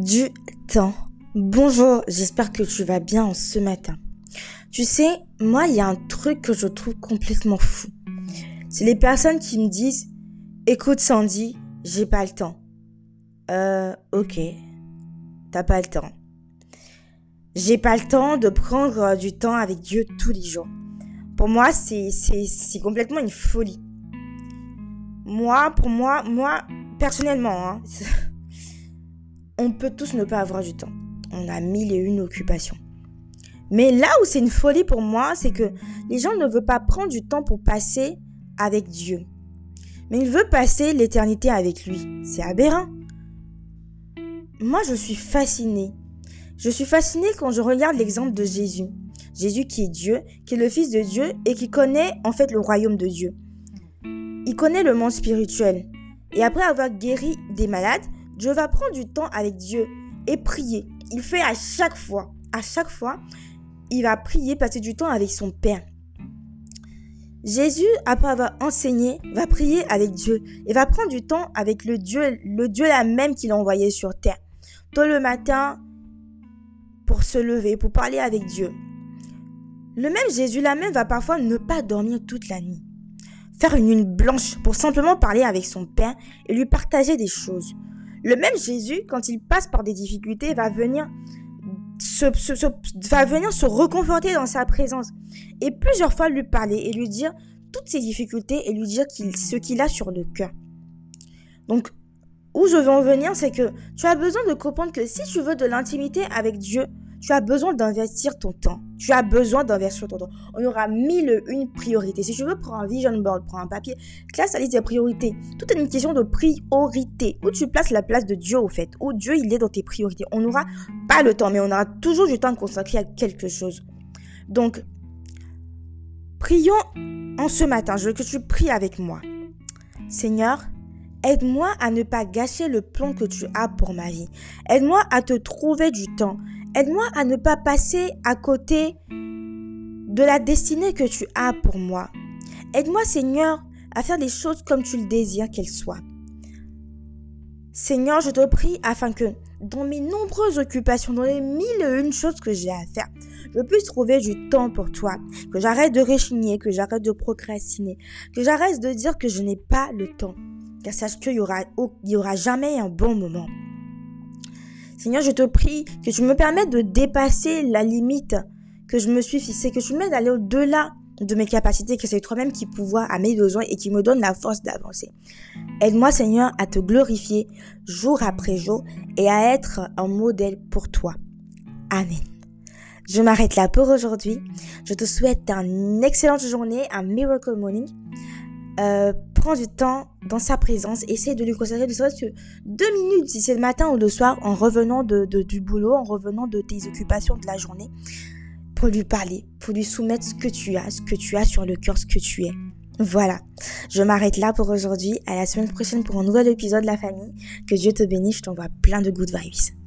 du temps. Bonjour, j'espère que tu vas bien ce matin. Tu sais, moi, il y a un truc que je trouve complètement fou. C'est les personnes qui me disent Écoute, Sandy, j'ai pas le temps. Euh, ok. T'as pas le temps. J'ai pas le temps de prendre du temps avec Dieu tous les jours. Pour moi, c'est, c'est, c'est complètement une folie. Moi, pour moi, moi, personnellement, hein, on peut tous ne pas avoir du temps. On a mille et une occupations. Mais là où c'est une folie pour moi, c'est que les gens ne veulent pas prendre du temps pour passer avec Dieu. Mais ils veulent passer l'éternité avec lui. C'est aberrant. Moi, je suis fascinée. Je suis fascinée quand je regarde l'exemple de Jésus. Jésus qui est Dieu, qui est le Fils de Dieu et qui connaît en fait le royaume de Dieu. Il connaît le monde spirituel. Et après avoir guéri des malades, Dieu va prendre du temps avec Dieu et prier. Il fait à chaque fois, à chaque fois, il va prier, passer du temps avec son Père. Jésus, après avoir enseigné, va prier avec Dieu et va prendre du temps avec le Dieu, le Dieu là même qu'il a envoyé sur terre. Tôt le matin, pour se lever, pour parler avec Dieu. Le même Jésus là même va parfois ne pas dormir toute la nuit. Faire une nuit blanche pour simplement parler avec son Père et lui partager des choses. Le même Jésus, quand il passe par des difficultés, va venir se, va venir se reconforter dans sa présence et plusieurs fois lui parler et lui dire toutes ses difficultés et lui dire ce qu'il a sur le cœur. Donc, où je veux en venir, c'est que tu as besoin de comprendre que si tu veux de l'intimité avec Dieu, tu as besoin d'investir ton temps. Tu as besoin d'investir ton temps. On aura mille une priorités. Si tu veux, prends un vision board, prends un papier, classe la liste des priorités. Tout est une question de priorité. Où tu places la place de Dieu, au fait? Où Dieu, il est dans tes priorités? On n'aura pas le temps, mais on aura toujours du temps consacré à quelque chose. Donc, prions en ce matin. Je veux que tu pries avec moi. Seigneur, Aide-moi à ne pas gâcher le plan que tu as pour ma vie. Aide-moi à te trouver du temps. Aide-moi à ne pas passer à côté de la destinée que tu as pour moi. Aide-moi, Seigneur, à faire les choses comme tu le désires qu'elles soient. Seigneur, je te prie afin que dans mes nombreuses occupations, dans les mille et une choses que j'ai à faire, je puisse trouver du temps pour toi, que j'arrête de réchigner, que j'arrête de procrastiner, que j'arrête de dire que je n'ai pas le temps, car sache qu'il y aura, il y aura jamais un bon moment. Seigneur, je te prie que tu me permettes de dépasser la limite que je me suis fixée, que tu m'aides à aller au-delà de mes capacités, que c'est toi-même qui pouvoir à mes besoins et qui me donne la force d'avancer. Aide-moi, Seigneur, à te glorifier jour après jour et à être un modèle pour toi. Amen. Je m'arrête là pour aujourd'hui. Je te souhaite une excellente journée, un miracle morning. Euh, prends du temps dans sa présence, essaie de lui consacrer deux minutes, si c'est le matin ou le soir, en revenant de, du boulot, en revenant de tes occupations de la journée, pour lui parler, pour lui soumettre ce que tu as, ce que tu as sur le cœur, ce que tu es. Voilà, je m'arrête là pour aujourd'hui. À la semaine prochaine pour un nouvel épisode de la famille. Que Dieu te bénisse, je t'envoie plein de good vibes.